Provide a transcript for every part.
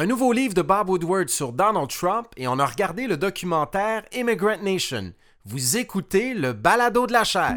Un nouveau livre de Bob Woodward sur Donald Trump et on a regardé le documentaire Immigrant Nation. Vous écoutez le balado de la chair.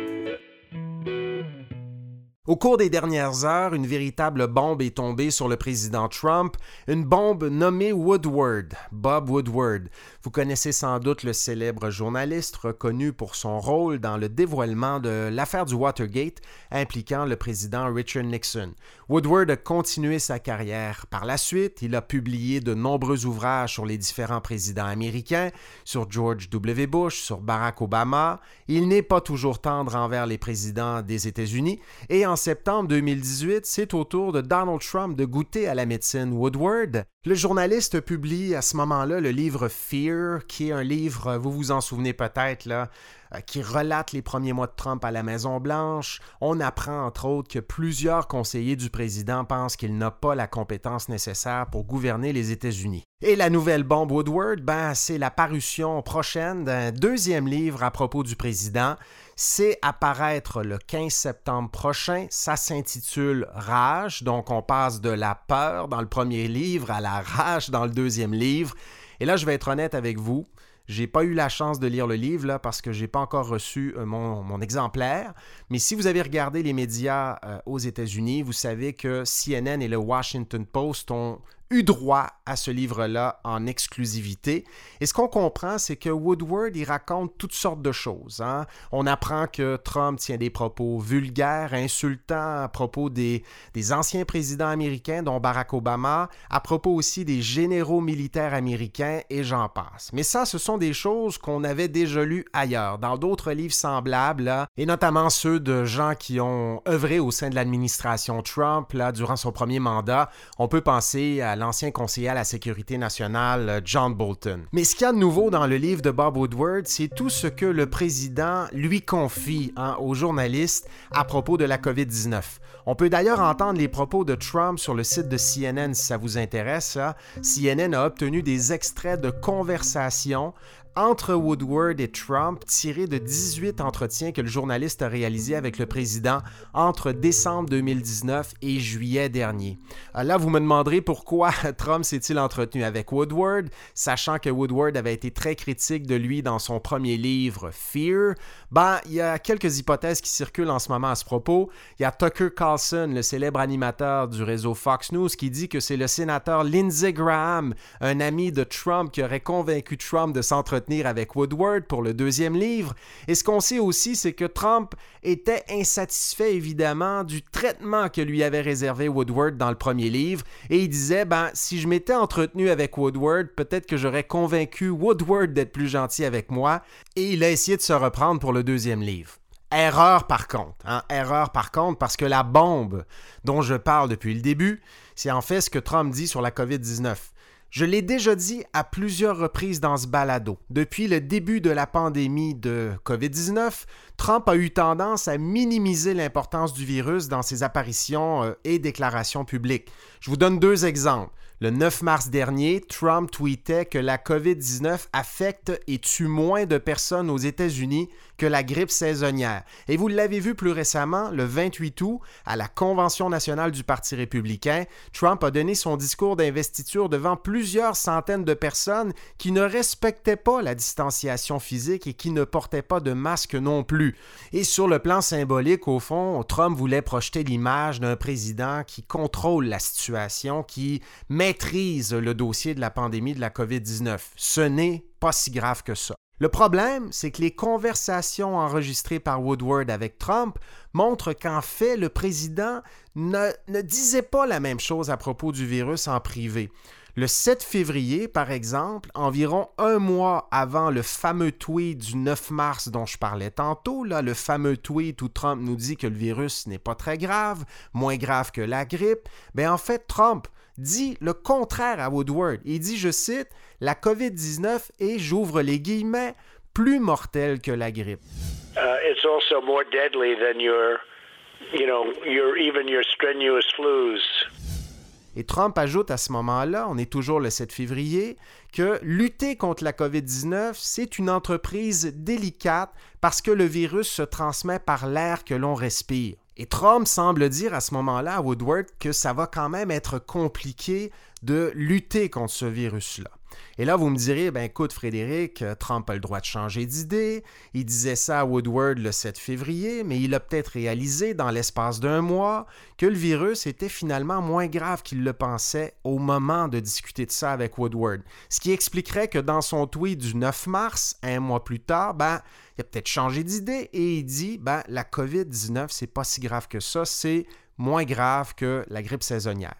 Au cours des dernières heures, une véritable bombe est tombée sur le président Trump, une bombe nommée Woodward, Bob Woodward. Vous connaissez sans doute le célèbre journaliste reconnu pour son rôle dans le dévoilement de l'affaire du Watergate impliquant le président Richard Nixon. Woodward a continué sa carrière. Par la suite, il a publié de nombreux ouvrages sur les différents présidents américains, sur George W. Bush, sur Barack Obama. Il n'est pas toujours tendre envers les présidents des États-Unis et en septembre 2018, c'est au tour de Donald Trump de goûter à la médecine Woodward. Le journaliste publie à ce moment-là le livre Fear, qui est un livre, vous vous en souvenez peut-être, euh, qui relate les premiers mois de Trump à la Maison-Blanche. On apprend entre autres que plusieurs conseillers du président pensent qu'il n'a pas la compétence nécessaire pour gouverner les États-Unis. Et la nouvelle bombe Woodward, ben, c'est la parution prochaine d'un deuxième livre à propos du président. C'est apparaître le 15 septembre prochain. Ça s'intitule Rage. Donc, on passe de la peur dans le premier livre à la rage dans le deuxième livre. Et là, je vais être honnête avec vous. J'ai pas eu la chance de lire le livre parce que j'ai pas encore reçu euh, mon, exemplaire. Mais si vous avez regardé les médias euh, aux États-Unis, vous savez que CNN et le Washington Post ont eu droit à ce livre-là en exclusivité. Et ce qu'on comprend, c'est que Woodward, il raconte toutes sortes de choses. Hein. On apprend que Trump tient des propos vulgaires, insultants à propos des, des anciens présidents américains, dont Barack Obama, à propos aussi des généraux militaires américains, et j'en passe. Mais ça, ce sont des choses qu'on avait déjà lues ailleurs, dans d'autres livres semblables, là, et notamment ceux de gens qui ont œuvré au sein de l'administration Trump là, durant son premier mandat. On peut penser à l'ancien conseiller à la sécurité nationale euh, John Bolton. Mais ce qu'il y a de nouveau dans le livre de Bob Woodward, c'est tout ce que le président lui confie hein, aux journalistes à propos de la COVID-19. On peut d'ailleurs entendre les propos de Trump sur le site de CNN si ça vous intéresse. CNN a obtenu des extraits de conversations entre Woodward et Trump tiré de 18 entretiens que le journaliste a réalisés avec le président entre décembre 2019 et juillet dernier. Euh, là, vous me demanderez pourquoi Trump s'est-il entretenu avec Woodward, sachant que Woodward avait été très critique de lui dans son premier livre Fear. Ben, il y a quelques hypothèses qui circulent en ce moment à ce propos. Il y a Tucker Carlson, le célèbre animateur du réseau Fox News, qui dit que c'est le sénateur Lindsey Graham, un ami de Trump, qui aurait convaincu Trump de s'entretenir avec Woodward pour le deuxième livre. Et ce qu'on sait aussi, c'est que Trump était insatisfait évidemment du traitement que lui avait réservé Woodward dans le premier livre. Et il disait, ben, si je m'étais entretenu avec Woodward, peut-être que j'aurais convaincu Woodward d'être plus gentil avec moi. Et il a essayé de se reprendre pour le deuxième livre. Erreur par contre, hein? erreur par contre, parce que la bombe dont je parle depuis le début, c'est en fait ce que Trump dit sur la COVID-19. Je l'ai déjà dit à plusieurs reprises dans ce balado. Depuis le début de la pandémie de COVID-19, Trump a eu tendance à minimiser l'importance du virus dans ses apparitions euh, et déclarations publiques. Je vous donne deux exemples. Le 9 mars dernier, Trump tweetait que la COVID-19 affecte et tue moins de personnes aux États-Unis que la grippe saisonnière. Et vous l'avez vu plus récemment, le 28 août, à la Convention nationale du Parti républicain, Trump a donné son discours d'investiture devant plusieurs centaines de personnes qui ne respectaient pas la distanciation physique et qui ne portaient pas de masque non plus. Et sur le plan symbolique, au fond, Trump voulait projeter l'image d'un président qui contrôle la situation, qui maîtrise le dossier de la pandémie de la COVID-19. Ce n'est pas si grave que ça. Le problème, c'est que les conversations enregistrées par Woodward avec Trump montrent qu'en fait, le président ne, disait pas la même chose à propos du virus en privé. Le 7 février, par exemple, environ un mois avant le fameux tweet du 9 mars dont je parlais tantôt, là, le fameux tweet où Trump nous dit que le virus n'est pas très grave, moins grave que la grippe, bien en fait, Trump dit le contraire à Woodward. Il dit, je cite, La COVID-19 est, j'ouvre les guillemets, plus mortelle que la grippe. Uh, it's also more deadly than your, you know, your, even your strenuous flus. Et Trump ajoute à ce moment-là, on est toujours le 7 février, que lutter contre la COVID-19, c'est une entreprise délicate parce que le virus se transmet par l'air que l'on respire. Et Trump semble dire à ce moment-là à Woodward que ça va quand même être compliqué de lutter contre ce virus-là. Et là, vous me direz, ben écoute, Frédéric, Trump a le droit de changer d'idée. Il disait ça à Woodward le 7 février, mais il a peut-être réalisé dans l'espace d'un mois que le virus était finalement moins grave qu'il le pensait au moment de discuter de ça avec Woodward. Ce qui expliquerait que dans son tweet du 9 mars, un mois plus tard, ben, peut-être changé d'idée et il dit, ben, la COVID-19, c'est pas si grave que ça, c'est moins grave que la grippe saisonnière.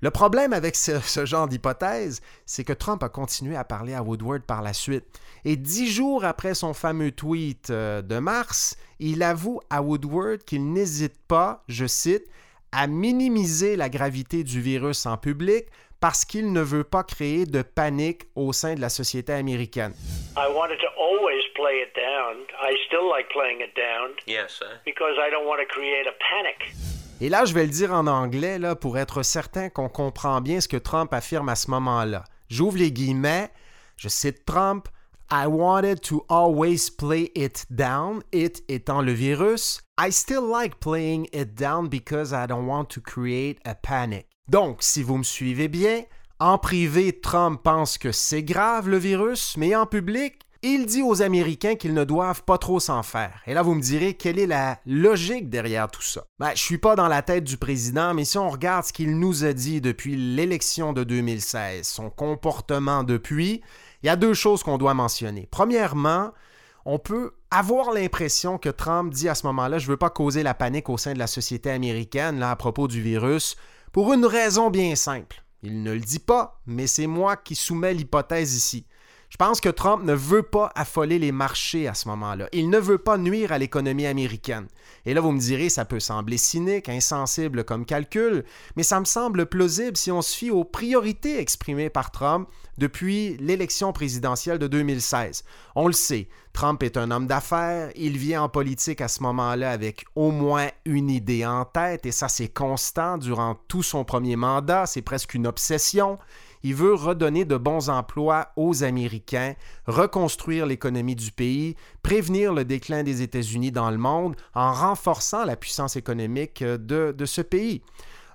Le problème avec ce, genre d'hypothèse, c'est que Trump a continué à parler à Woodward par la suite. Et dix jours après son fameux tweet euh, de mars, il avoue à Woodward qu'il n'hésite pas, je cite, à minimiser la gravité du virus en public parce qu'il ne veut pas créer de panique au sein de la société américaine. I wanted to always play it down. I still like playing it down. Yes, sir. Because I don't want to create a panic. Et là, je vais le dire en anglais là, pour être certain qu'on comprend bien ce que Trump affirme à ce moment-là. J'ouvre les guillemets, je cite Trump, I wanted to always play it down, it étant le virus. I still like playing it down because I don't want to create a panic. Donc, si vous me suivez bien, en privé, Trump pense que c'est grave le virus, mais en public, il dit aux Américains qu'ils ne doivent pas trop s'en faire. Et là, vous me direz, quelle est la logique derrière tout ça? Ben, je suis pas dans la tête du président, mais si on regarde ce qu'il nous a dit depuis l'élection de 2016, son comportement depuis, il y a deux choses qu'on doit mentionner. Premièrement, on peut avoir l'impression que Trump dit à ce moment-là, je veux pas causer la panique au sein de la société américaine là, à propos du virus, pour une raison bien simple. Il ne le dit pas, mais c'est moi qui soumets l'hypothèse ici. Je pense que Trump ne veut pas affoler les marchés à ce moment-là. Il ne veut pas nuire à l'économie américaine. Et là, vous me direz, ça peut sembler cynique, insensible comme calcul, mais ça me semble plausible si on se fie aux priorités exprimées par Trump depuis l'élection présidentielle de 2016. On le sait, Trump est un homme d'affaires, il vient en politique à ce moment-là avec au moins une idée en tête, et ça c'est constant durant tout son premier mandat, c'est presque une obsession. Il veut redonner de bons emplois aux Américains, reconstruire l'économie du pays, prévenir le déclin des États-Unis dans le monde en renforçant la puissance économique de, de ce pays.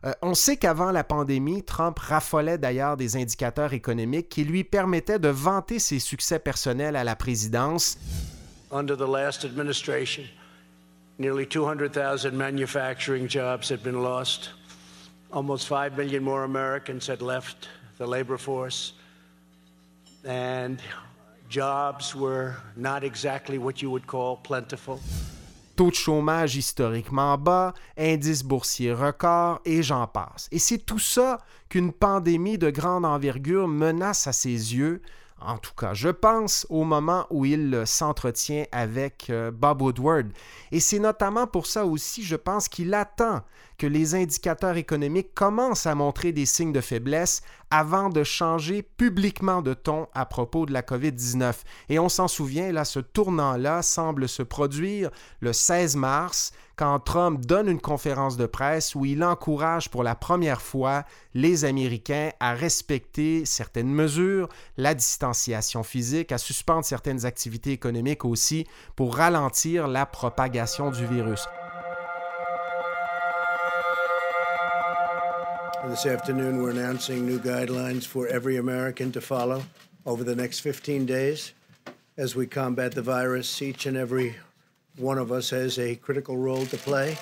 Euh, on sait qu'avant la pandémie, Trump raffolait d'ailleurs des indicateurs économiques qui lui permettaient de vanter ses succès personnels à la présidence. Under the last administration, nearly 200,000 manufacturing jobs had been lost. Almost 5 million more Americans had left the labor force, and jobs were not exactly what you would call plentiful. Taux de chômage historiquement bas, indice boursier record et j'en passe. Et c'est tout ça qu'une pandémie de grande envergure menace à ses yeux, en tout cas, je pense au moment où il s'entretient avec euh, Bob Woodward. Et c'est notamment pour ça aussi, je pense qu'il attend que les indicateurs économiques commencent à montrer des signes de faiblesse avant de changer publiquement de ton à propos de la COVID-19. Et on s'en souvient, là, ce tournant-là semble se produire le 16 mars, quand Trump donne une conférence de presse où il encourage pour la première fois les Américains à respecter certaines mesures, la distanciation physique, à suspendre certaines activités économiques aussi pour ralentir la propagation du virus. This afternoon, we're announcing new guidelines for every American to follow over the next 15 days as we combat the virus. Each and every one of us has a critical role to play.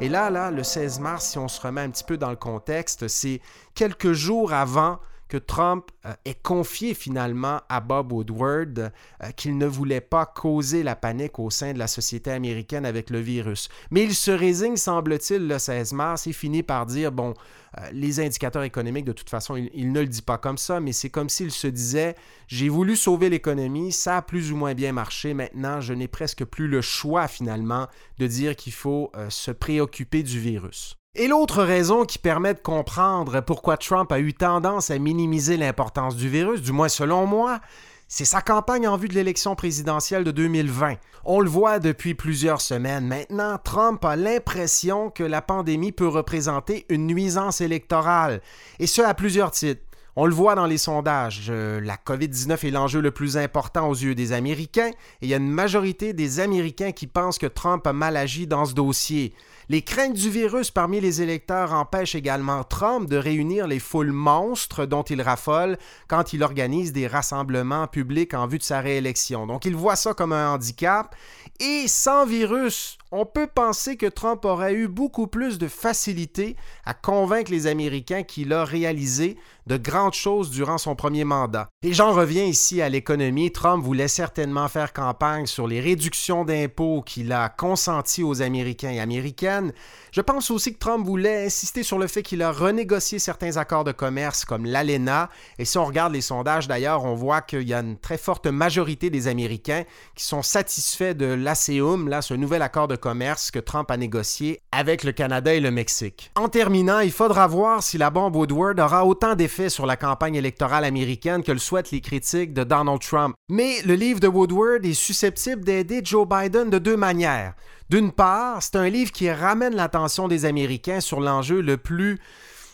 Et là, là, le 16 mars, si on se remet un petit peu dans le contexte, c'est quelques jours avant Trump euh, ait confié finalement à Bob Woodward euh, qu'il ne voulait pas causer la panique au sein de la société américaine avec le virus. Mais il se résigne, semble-t-il, le 16 mars et finit par dire, bon, euh, les indicateurs économiques, de toute façon, il, ne le dit pas comme ça, mais c'est comme s'il se disait, j'ai voulu sauver l'économie, ça a plus ou moins bien marché, maintenant je n'ai presque plus le choix finalement de dire qu'il faut se préoccuper du virus. Et l'autre raison qui permet de comprendre pourquoi Trump a eu tendance à minimiser l'importance du virus, du moins selon moi, c'est sa campagne en vue de l'élection présidentielle de 2020. On le voit depuis plusieurs semaines maintenant, Trump a l'impression que la pandémie peut représenter une nuisance électorale, et ce à plusieurs titres. On le voit dans les sondages, euh, la COVID-19 est l'enjeu le plus important aux yeux des Américains et il y a une majorité des Américains qui pensent que Trump a mal agi dans ce dossier. Les craintes du virus parmi les électeurs empêchent également Trump de réunir les foules monstres dont il raffole quand il organise des rassemblements publics en vue de sa réélection. Donc il voit ça comme un handicap et sans virus, on peut penser que Trump aurait eu beaucoup plus de facilité à convaincre les Américains qu'il a réalisé de grandes choses durant son premier mandat. Et j'en reviens ici à l'économie. Trump voulait certainement faire campagne sur les réductions d'impôts qu'il a consenties aux Américains et Américaines. Je pense aussi que Trump voulait insister sur le fait qu'il a renégocié certains accords de commerce comme l'ALENA. Et si on regarde les sondages d'ailleurs, on voit qu'il y a une très forte majorité des Américains qui sont satisfaits de l'ASEUM, là, ce nouvel accord de commerce que Trump a négocié avec le Canada et le Mexique. En terminant, il faudra voir si la bombe Woodward aura autant sur la campagne électorale américaine que le souhaitent les critiques de Donald Trump. Mais le livre de Woodward est susceptible d'aider Joe Biden de deux manières. D'une part, c'est un livre qui ramène l'attention des Américains sur l'enjeu le plus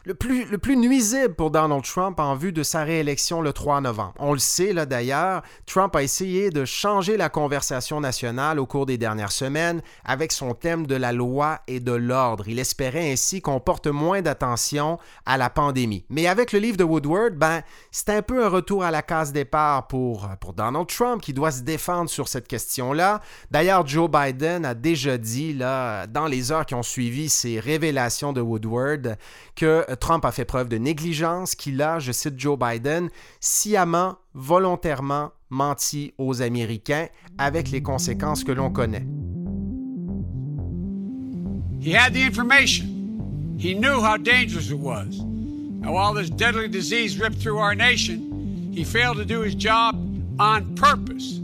le plus, le nuisible pour Donald Trump en vue de sa réélection le 3 novembre. On le sait là d'ailleurs, Trump a essayé de changer la conversation nationale au cours des dernières semaines avec son thème de la loi et de l'ordre. Il espérait ainsi qu'on porte moins d'attention à la pandémie. Mais avec le livre de Woodward, ben, c'est un peu un retour à la case départ pour, pour Donald Trump qui doit se défendre sur cette question-là. D'ailleurs, Joe Biden a déjà dit là, dans les heures qui ont suivi ces révélations de Woodward que Trump a fait preuve de négligence, qu'il a, je cite Joe Biden, sciemment, volontairement menti aux Américains avec les conséquences que l'on connaît. He had the information. He knew how dangerous it was. And while this deadly disease ripped through our nation, he failed to do his job on purpose.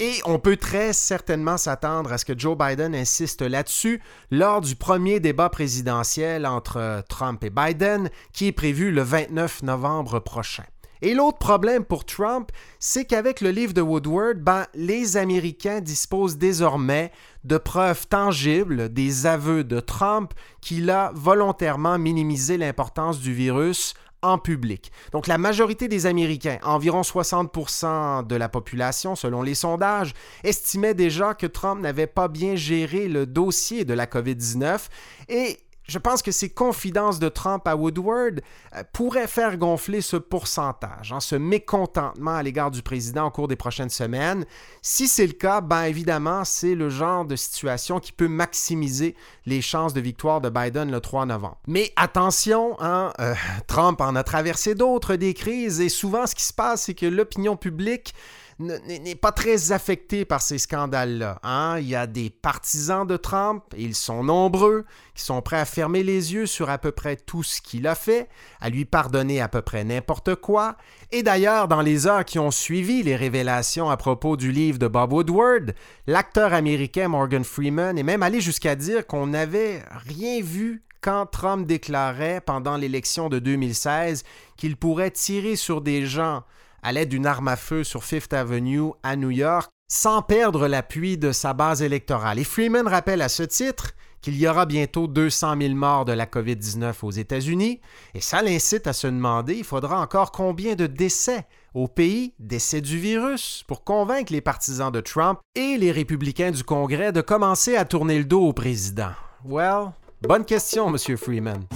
Et on peut très certainement s'attendre à ce que Joe Biden insiste là-dessus lors du premier débat présidentiel entre Trump et Biden, qui est prévu le 29 novembre prochain. Et l'autre problème pour Trump, c'est qu'avec le livre de Woodward, ben, les Américains disposent désormais de preuves tangibles des aveux de Trump qu'il a volontairement minimisé l'importance du virus en public. Donc la majorité des Américains, environ 60% de la population selon les sondages, estimaient déjà que Trump n'avait pas bien géré le dossier de la COVID-19 et je pense que ces confidences de Trump à Woodward euh, pourraient faire gonfler ce pourcentage, hein, ce mécontentement à l'égard du président au cours des prochaines semaines. Si c'est le cas, ben évidemment, c'est le genre de situation qui peut maximiser les chances de victoire de Biden le 3 novembre. Mais attention, hein, euh, Trump en a traversé d'autres des crises et souvent ce qui se passe, c'est que l'opinion publique n'est pas très affecté par ces scandales-là. Hein? Il y a des partisans de Trump, ils sont nombreux, qui sont prêts à fermer les yeux sur à peu près tout ce qu'il a fait, à lui pardonner à peu près n'importe quoi. Et d'ailleurs, dans les heures qui ont suivi les révélations à propos du livre de Bob Woodward, l'acteur américain Morgan Freeman est même allé jusqu'à dire qu'on n'avait rien vu quand Trump déclarait pendant l'élection de 2016 qu'il pourrait tirer sur des gens à l'aide d'une arme à feu sur Fifth Avenue à New York sans perdre l'appui de sa base électorale. Et Freeman rappelle à ce titre qu'il y aura bientôt 200 000 morts de la COVID-19 aux États-Unis, et ça l'incite à se demander il faudra encore combien de décès au pays, décès du virus, pour convaincre les partisans de Trump et les républicains du Congrès de commencer à tourner le dos au président? Well, bonne question, Monsieur Freeman.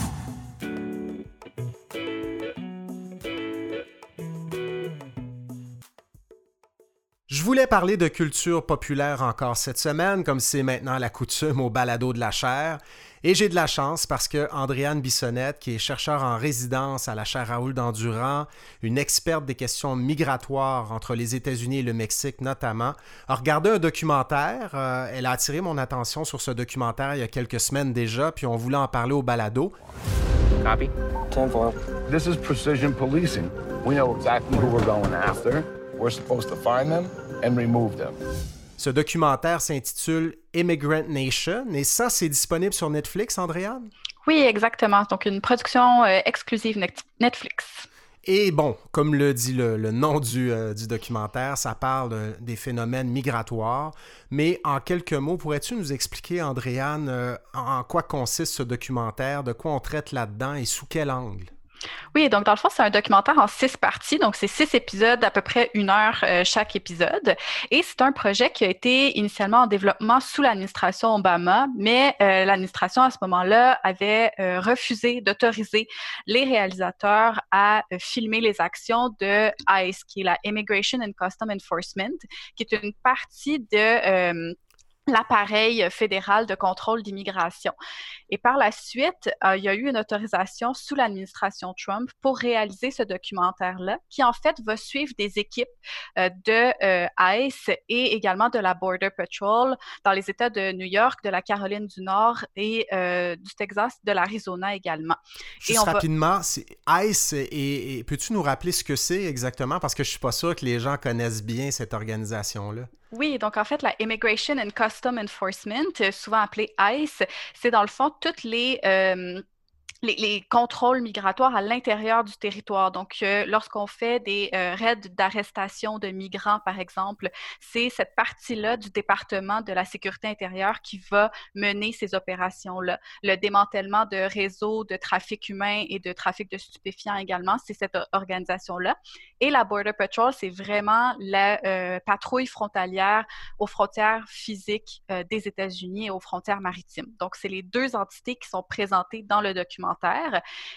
Je voulais parler de culture populaire encore cette semaine, comme c'est maintenant la coutume au balado de la chaire. Et j'ai de la chance parce que Andréane Bissonnette, qui est chercheur en résidence à la chaire Raoul d'Endurant, une experte des questions migratoires entre les États-Unis et le Mexique notamment, a regardé un documentaire. Euh, elle a attiré mon attention sur ce documentaire il y a quelques semaines déjà, puis on voulait en parler au balado. Copy. This is precision policing. We know exactly who we're going after. We're supposed to find them and remove them. Ce documentaire s'intitule Immigrant Nation et ça, c'est disponible sur Netflix, Andréane? Oui, exactement. Donc, une production euh, exclusive Netflix. Et bon, comme le dit le, nom du, euh, du, documentaire, ça parle des phénomènes migratoires. Mais en quelques mots, pourrais-tu nous expliquer, Andréane, euh, en quoi consiste ce documentaire, de quoi on traite là-dedans et sous quel angle? Oui, donc dans le fond, c'est un documentaire en six parties. Donc, c'est six épisodes, à peu près une heure euh, chaque épisode. Et c'est un projet qui a été initialement en développement sous l'administration Obama, mais euh, l'administration à ce moment-là avait euh, refusé d'autoriser les réalisateurs à filmer les actions de ICE, qui est la Immigration and Custom Enforcement, qui est une partie de l'appareil fédéral de contrôle d'immigration. Et par la suite, euh, il y a eu une autorisation sous l'administration Trump pour réaliser ce documentaire-là, qui en fait va suivre des équipes euh, de euh, ICE et également de la Border Patrol dans les États de New York, de la Caroline du Nord et du Texas, de l'Arizona également. Juste rapidement, ICE, et, peux-tu nous rappeler ce que c'est exactement? Parce que je suis pas sûr que les gens connaissent bien cette organisation-là. Oui, donc en fait, la Immigration and Custom Enforcement, souvent appelée ICE, c'est dans le fond toutes les, euh, les, contrôles migratoires à l'intérieur du territoire. Donc, euh, lorsqu'on fait des euh, raids d'arrestation de migrants, par exemple, c'est cette partie-là du département de la sécurité intérieure qui va mener ces opérations-là. Le démantèlement de réseaux de trafic humain et de trafic de stupéfiants également, c'est cette organisation-là. Et la Border Patrol, c'est vraiment la euh, patrouille frontalière aux frontières physiques des États-Unis et aux frontières maritimes. Donc, c'est les deux entités qui sont présentées dans le document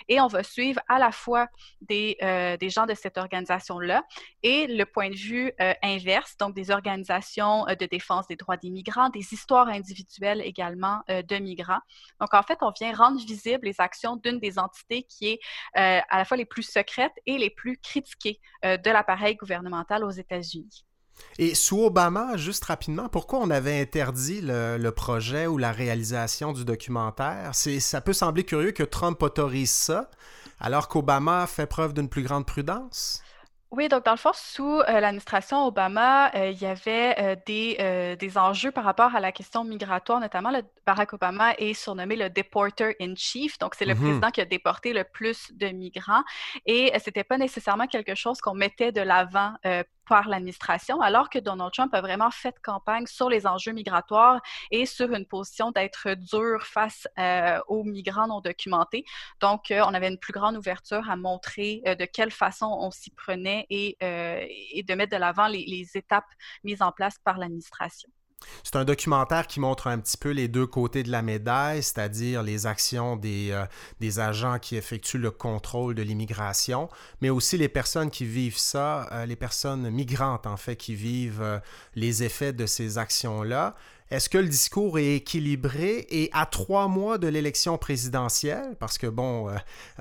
et on va suivre à la fois des, euh, des gens de cette organisation-là et le point de vue euh, inverse, donc des organisations euh, de défense des droits des migrants, des histoires individuelles également de migrants. Donc, en fait, on vient rendre visibles les actions d'une des entités qui est à la fois les plus secrètes et les plus critiquées de l'appareil gouvernemental aux États-Unis. Et sous Obama, juste rapidement, pourquoi on avait interdit le, projet ou la réalisation du documentaire? Ça peut sembler curieux que Trump autorise ça, alors qu'Obama fait preuve d'une plus grande prudence? Oui, donc dans le fond, sous euh, l'administration Obama, euh, il y avait euh, des, des, enjeux par rapport à la question migratoire, notamment le Barack Obama est surnommé le deporter in chief, donc c'est le mm-hmm. président qui a déporté le plus de migrants et c'était pas nécessairement quelque chose qu'on mettait de l'avant par l'administration, alors que Donald Trump a vraiment fait campagne sur les enjeux migratoires et sur une position d'être dur face aux migrants non documentés. Donc, on avait une plus grande ouverture à montrer de quelle façon on s'y prenait euh, et, de mettre de l'avant les, étapes mises en place par l'administration. C'est un documentaire qui montre un petit peu les deux côtés de la médaille, c'est-à-dire les actions des, euh, agents qui effectuent le contrôle de l'immigration, mais aussi les personnes qui vivent ça, euh, les personnes migrantes en fait, qui vivent les effets de ces actions-là. Est-ce que le discours est équilibré et à trois mois de l'élection présidentielle, parce que bon, euh,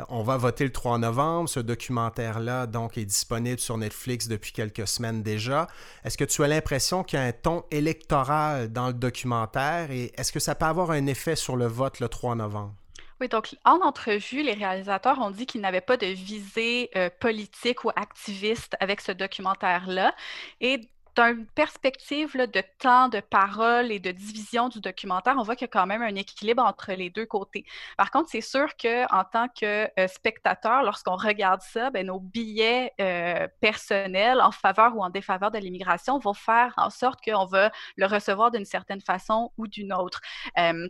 on va voter le 3 novembre, ce documentaire-là donc est disponible sur Netflix depuis quelques semaines déjà. Est-ce que tu as l'impression qu'il y a un ton électoral dans le documentaire et est-ce que ça peut avoir un effet sur le vote le 3 novembre? Oui, donc en entrevue, les réalisateurs ont dit qu'ils n'avaient pas de visée euh, politique ou activiste avec ce documentaire-là. Et d'une perspective de temps, de parole et de division du documentaire, on voit qu'il y a quand même un équilibre entre les deux côtés. Par contre, c'est sûr qu'en tant que euh, spectateur, lorsqu'on regarde ça, ben, nos billets euh, personnels en faveur ou en défaveur de l'immigration vont faire en sorte qu'on va le recevoir d'une certaine façon ou d'une autre. Euh,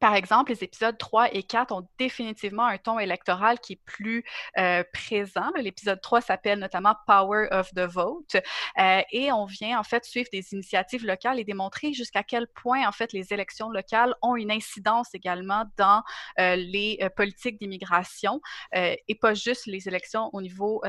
par exemple, les épisodes 3 et 4 ont définitivement un ton électoral qui est plus euh, présent. L'épisode 3 s'appelle notamment Power of the Vote euh, et on vient en fait suivre des initiatives locales et démontrer jusqu'à quel point en fait les élections locales ont une incidence également dans euh, les politiques d'immigration et pas juste les élections au niveau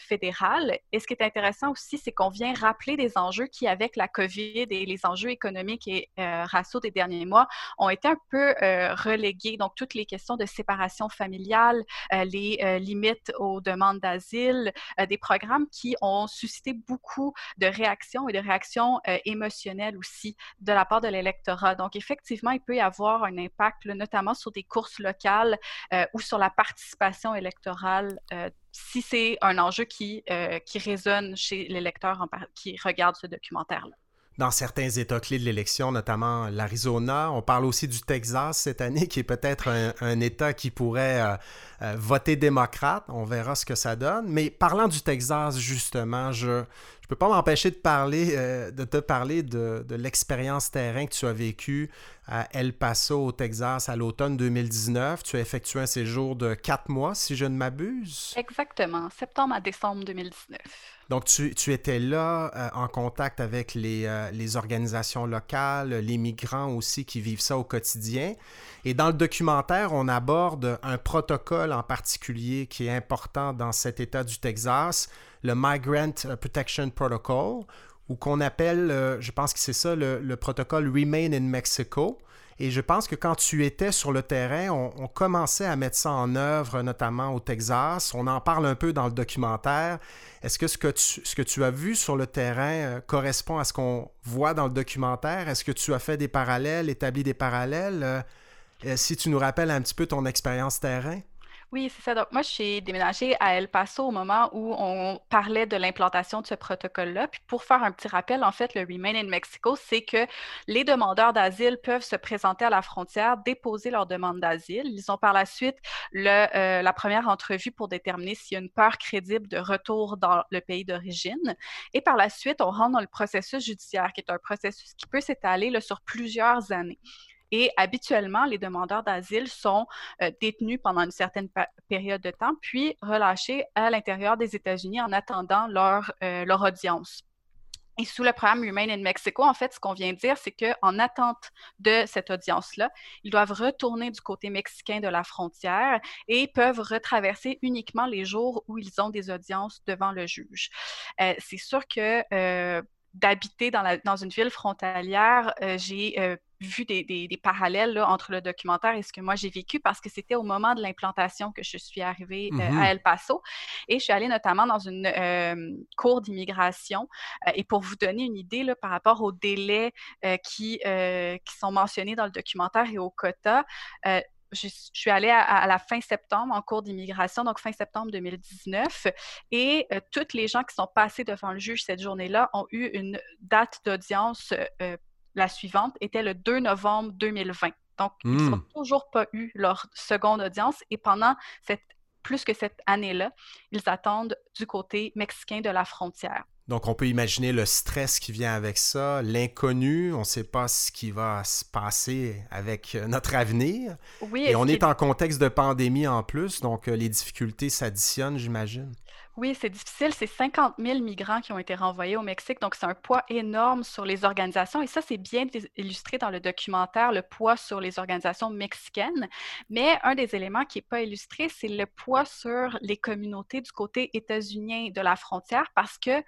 fédérale. Et ce qui est intéressant aussi, c'est qu'on vient rappeler des enjeux qui, avec la COVID et les enjeux économiques et euh, raciaux des derniers mois, ont été un peu euh, relégués. Donc, toutes les questions de séparation familiale, euh, les euh, limites aux demandes d'asile, des programmes qui ont suscité beaucoup de réactions et de réactions émotionnelles aussi de la part de l'électorat. Donc, effectivement, il peut y avoir un impact, notamment sur des courses locales ou sur la participation électorale si c'est un enjeu qui, euh, qui résonne chez les lecteurs qui regardent ce documentaire-là. dans certains États clés de l'élection, notamment l'Arizona. On parle aussi du Texas cette année, qui est peut-être un, État qui pourrait euh, voter démocrate. On verra ce que ça donne. Mais parlant du Texas, justement, je ne peux pas m'empêcher de, parler, euh, de te parler de, de l'expérience terrain que tu as vécue à El Paso, au Texas, à l'automne 2019. Tu as effectué un séjour de quatre mois, si je ne m'abuse. Exactement, septembre à décembre 2019. Donc, tu, étais là euh, en contact avec euh, les, organisations locales, les migrants aussi qui vivent ça au quotidien. Et dans le documentaire, on aborde un protocole en particulier qui est important dans cet État du Texas, le Migrant Protection Protocol, ou qu'on appelle, euh, je pense que c'est ça, le, protocole Remain in Mexico. Et je pense que quand tu étais sur le terrain, on, commençait à mettre ça en œuvre, notamment au Texas. On en parle un peu dans le documentaire. Est-ce que ce que tu, as vu sur le terrain euh, correspond à ce qu'on voit dans le documentaire? Est-ce que tu as fait des parallèles, établi des parallèles? Euh, si tu nous rappelles un petit peu ton expérience terrain. Oui, c'est ça. Donc, moi, j'ai déménagé à El Paso au moment où on parlait de l'implantation de ce protocole-là. Puis, pour faire un petit rappel, en fait, le Remain in Mexico, c'est que les demandeurs d'asile peuvent se présenter à la frontière, déposer leur demande d'asile. Ils ont par la suite euh, la première entrevue pour déterminer s'il y a une peur crédible de retour dans le pays d'origine. Et par la suite, on rentre dans le processus judiciaire, qui est un processus qui peut s'étaler sur plusieurs années. Et habituellement, les demandeurs d'asile sont euh, détenus pendant une certaine période de temps, puis relâchés à l'intérieur des États-Unis en attendant leur, euh, leur audience. Et sous le programme Remain in Mexico, en fait, ce qu'on vient de dire, c'est qu'en attente de cette audience-là, ils doivent retourner du côté mexicain de la frontière et peuvent retraverser uniquement les jours où ils ont des audiences devant le juge. Euh, c'est sûr que d'habiter dans, dans, une ville frontalière, j'ai vu des, parallèles entre le documentaire et ce que moi j'ai vécu parce que c'était au moment de l'implantation que je suis arrivée euh, mmh à El Paso. Et je suis allée notamment dans une euh, cour d'immigration euh, et pour vous donner une idée là, par rapport aux délais qui, qui sont mentionnés dans le documentaire et au quota, je, suis allée à, la fin septembre en cours d'immigration, donc fin septembre 2019, et toutes les gens qui sont passés devant le juge cette journée-là ont eu une date d'audience la suivante était le 2 novembre 2020. Donc, ils n'ont hmm. toujours pas eu leur seconde audience et pendant cette, plus que cette année-là, ils attendent du côté mexicain de la frontière. Donc, on peut imaginer le stress qui vient avec ça, l'inconnu, on ne sait pas ce qui va se passer avec euh, notre avenir. Oui, et on est en contexte de pandémie en plus, donc euh, les difficultés s'additionnent, j'imagine. Oui, c'est difficile. C'est 50 000 migrants qui ont été renvoyés au Mexique, donc c'est un poids énorme sur les organisations. Et ça, c'est bien illustré dans le documentaire, le poids sur les organisations mexicaines. Mais un des éléments qui n'est pas illustré, c'est le poids sur les communautés du côté états-unien de la frontière, parce que,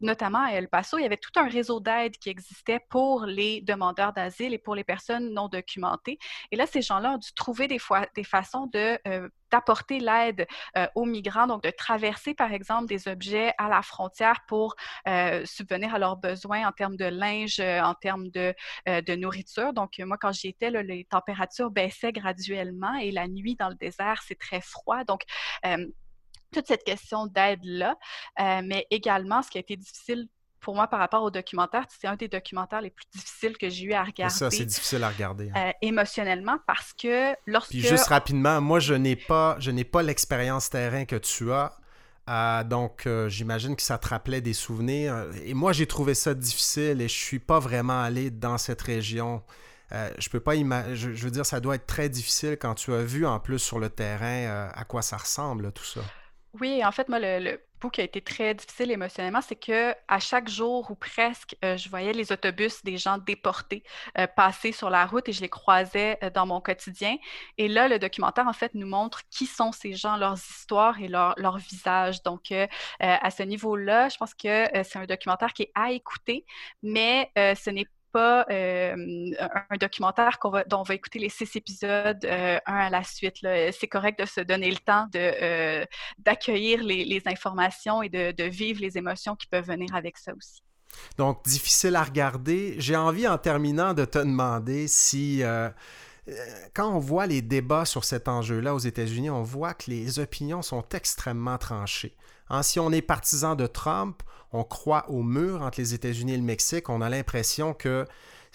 notamment à El Paso, il y avait tout un réseau d'aide qui existait pour les demandeurs d'asile et pour les personnes non documentées. Et là, ces gens-là ont dû trouver des, fois, des façons de euh, d'apporter l'aide euh, aux migrants, donc de traverser, par exemple, des objets à la frontière pour euh, subvenir à leurs besoins en termes de linge, euh, en termes de, de nourriture. Donc, moi, quand j'y étais, les températures baissaient graduellement et la nuit dans le désert, c'est très froid. Donc, toute cette question d'aide-là, mais également, ce qui a été difficile pour moi, par rapport au documentaire, c'est un des documentaires les plus difficiles que j'ai eu à regarder. Ça, c'est difficile à regarder. Hein. Euh, émotionnellement, parce que lorsque... Puis juste rapidement, moi, je n'ai pas, je n'ai pas l'expérience terrain que tu as. Euh, donc, euh, j'imagine que ça te rappelait des souvenirs. Et moi, j'ai trouvé ça difficile et je suis pas vraiment allé dans cette région. je peux pas imaginer. Je, veux dire, ça doit être très difficile quand tu as vu en plus sur le terrain à quoi ça ressemble, tout ça. Oui, en fait, moi, le qui a été très difficile émotionnellement, c'est que à chaque jour ou presque, euh, je voyais les autobus des gens déportés euh, passer sur la route et je les croisais euh, dans mon quotidien. Et là, le documentaire, en fait, nous montre qui sont ces gens, leurs histoires et leur, leur visage. Donc, à ce niveau-là, je pense que c'est un documentaire qui est à écouter, mais ce n'est pas euh, un documentaire dont on va écouter les six épisodes euh, un à la suite. C'est correct de se donner le temps euh, d'accueillir les, informations et de, vivre les émotions qui peuvent venir avec ça aussi. Donc, difficile à regarder. J'ai envie, en terminant, de te demander si quand on voit les débats sur cet enjeu-là aux États-Unis, on voit que les opinions sont extrêmement tranchées Hein, si on est partisan de Trump, on croit au mur entre les États-Unis et le Mexique, on a l'impression que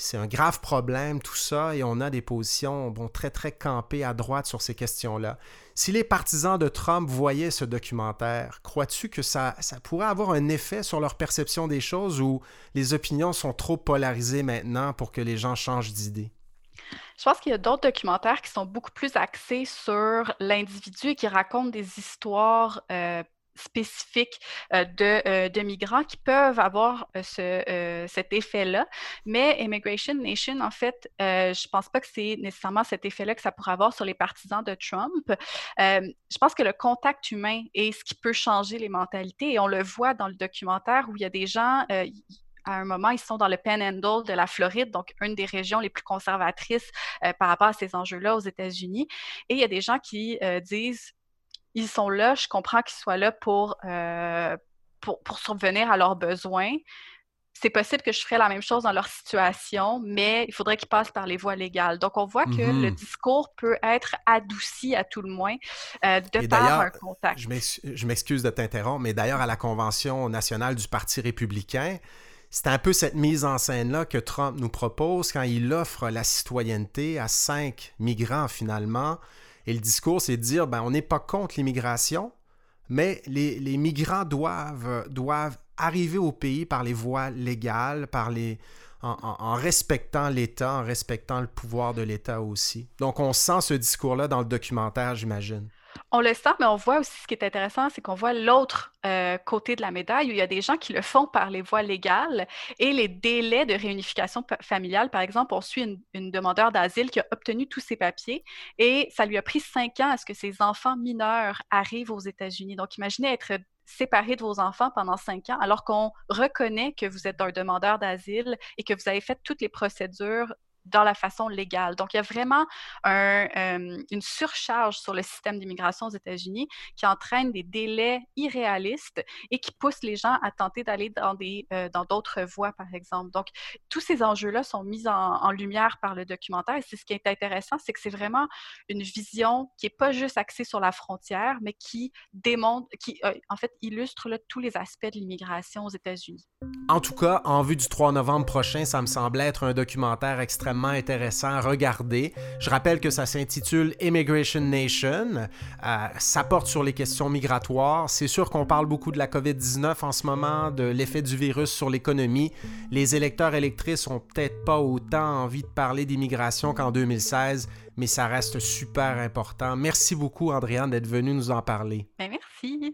c'est un grave problème, tout ça, et on a des positions bon, très, très campées à droite sur ces questions-là. Si les partisans de Trump voyaient ce documentaire, crois-tu que ça, pourrait avoir un effet sur leur perception des choses ou les opinions sont trop polarisées maintenant pour que les gens changent d'idée? Je pense qu'il y a d'autres documentaires qui sont beaucoup plus axés sur l'individu et qui racontent des histoires euh, spécifiques euh, de, euh, de, migrants qui peuvent avoir euh, ce, cet effet-là. Mais Immigration Nation, en fait, je ne pense pas que c'est nécessairement cet effet-là que ça pourrait avoir sur les partisans de Trump. je pense que le contact humain est ce qui peut changer les mentalités et on le voit dans le documentaire où il y a des gens à un moment, ils sont dans le Panhandle de la Floride, donc une des régions les plus conservatrices par rapport à ces enjeux-là aux États-Unis. Et il y a des gens qui disent ils sont là, je comprends qu'ils soient là pour, euh, pour, pour, subvenir à leurs besoins. C'est possible que je ferais la même chose dans leur situation, mais il faudrait qu'ils passent par les voies légales. Donc, on voit que le mm-hmm. discours peut être adouci à tout le moins euh, de par un contact. Je m'excuse de t'interrompre, mais d'ailleurs, à la Convention nationale du Parti républicain, c'est un peu cette mise en scène-là que Trump nous propose quand il offre la citoyenneté à cinq migrants finalement et le discours, c'est de dire, ben, on n'est pas contre l'immigration, mais les, migrants doivent, doivent arriver au pays par les voies légales, par les, en, respectant l'État, en respectant le pouvoir de l'État aussi. Donc, on sent ce discours-là dans le documentaire, j'imagine. On le sent, mais on voit aussi ce qui est intéressant, c'est qu'on voit l'autre euh, côté de la médaille où il y a des gens qui le font par les voies légales et les délais de réunification familiale. Par exemple, on suit une, demandeur d'asile qui a obtenu tous ses papiers et ça lui a pris cinq ans à ce que ses enfants mineurs arrivent aux États-Unis. Donc, imaginez être séparé de vos enfants pendant cinq ans alors qu'on reconnaît que vous êtes un demandeur d'asile et que vous avez fait toutes les procédures dans la façon légale. Donc, il y a vraiment euh, une surcharge sur le système d'immigration aux États-Unis qui entraîne des délais irréalistes et qui pousse les gens à tenter d'aller dans des euh, dans d'autres voies, par exemple. Donc, tous ces enjeux-là sont mis en, lumière par le documentaire. Et c'est ce qui est intéressant, c'est que c'est vraiment une vision qui n'est pas juste axée sur la frontière, mais qui démontre, qui euh, en fait illustre tous les aspects de l'immigration aux États-Unis. En tout cas, en vue du 3 novembre prochain, ça me semble être un documentaire extrêmement intéressant à regarder. Je rappelle que ça s'intitule Immigration Nation. Euh, ça porte sur les questions migratoires. C'est sûr qu'on parle beaucoup de la COVID-19 en ce moment, de l'effet du virus sur l'économie. Les électeurs électrices ont peut-être pas autant envie de parler d'immigration qu'en 2016, mais ça reste super important. Merci beaucoup, Andréane, d'être venue nous en parler. Ben, merci.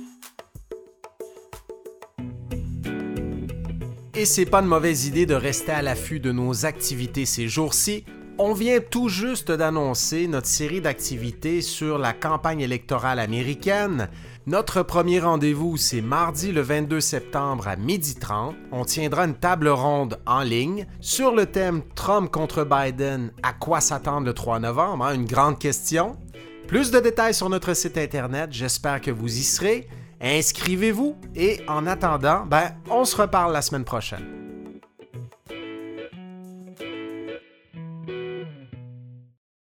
Et c'est pas une mauvaise idée de rester à l'affût de nos activités ces jours-ci. On vient tout juste d'annoncer notre série d'activités sur la campagne électorale américaine. Notre premier rendez-vous, c'est mardi le 22 septembre à 12h30. On tiendra une table ronde en ligne sur le thème Trump contre Biden, à quoi s'attendre le 3 novembre, hein, une grande question. Plus de détails sur notre site internet, j'espère que vous y serez. Inscrivez-vous et en attendant, ben, on se reparle la semaine prochaine.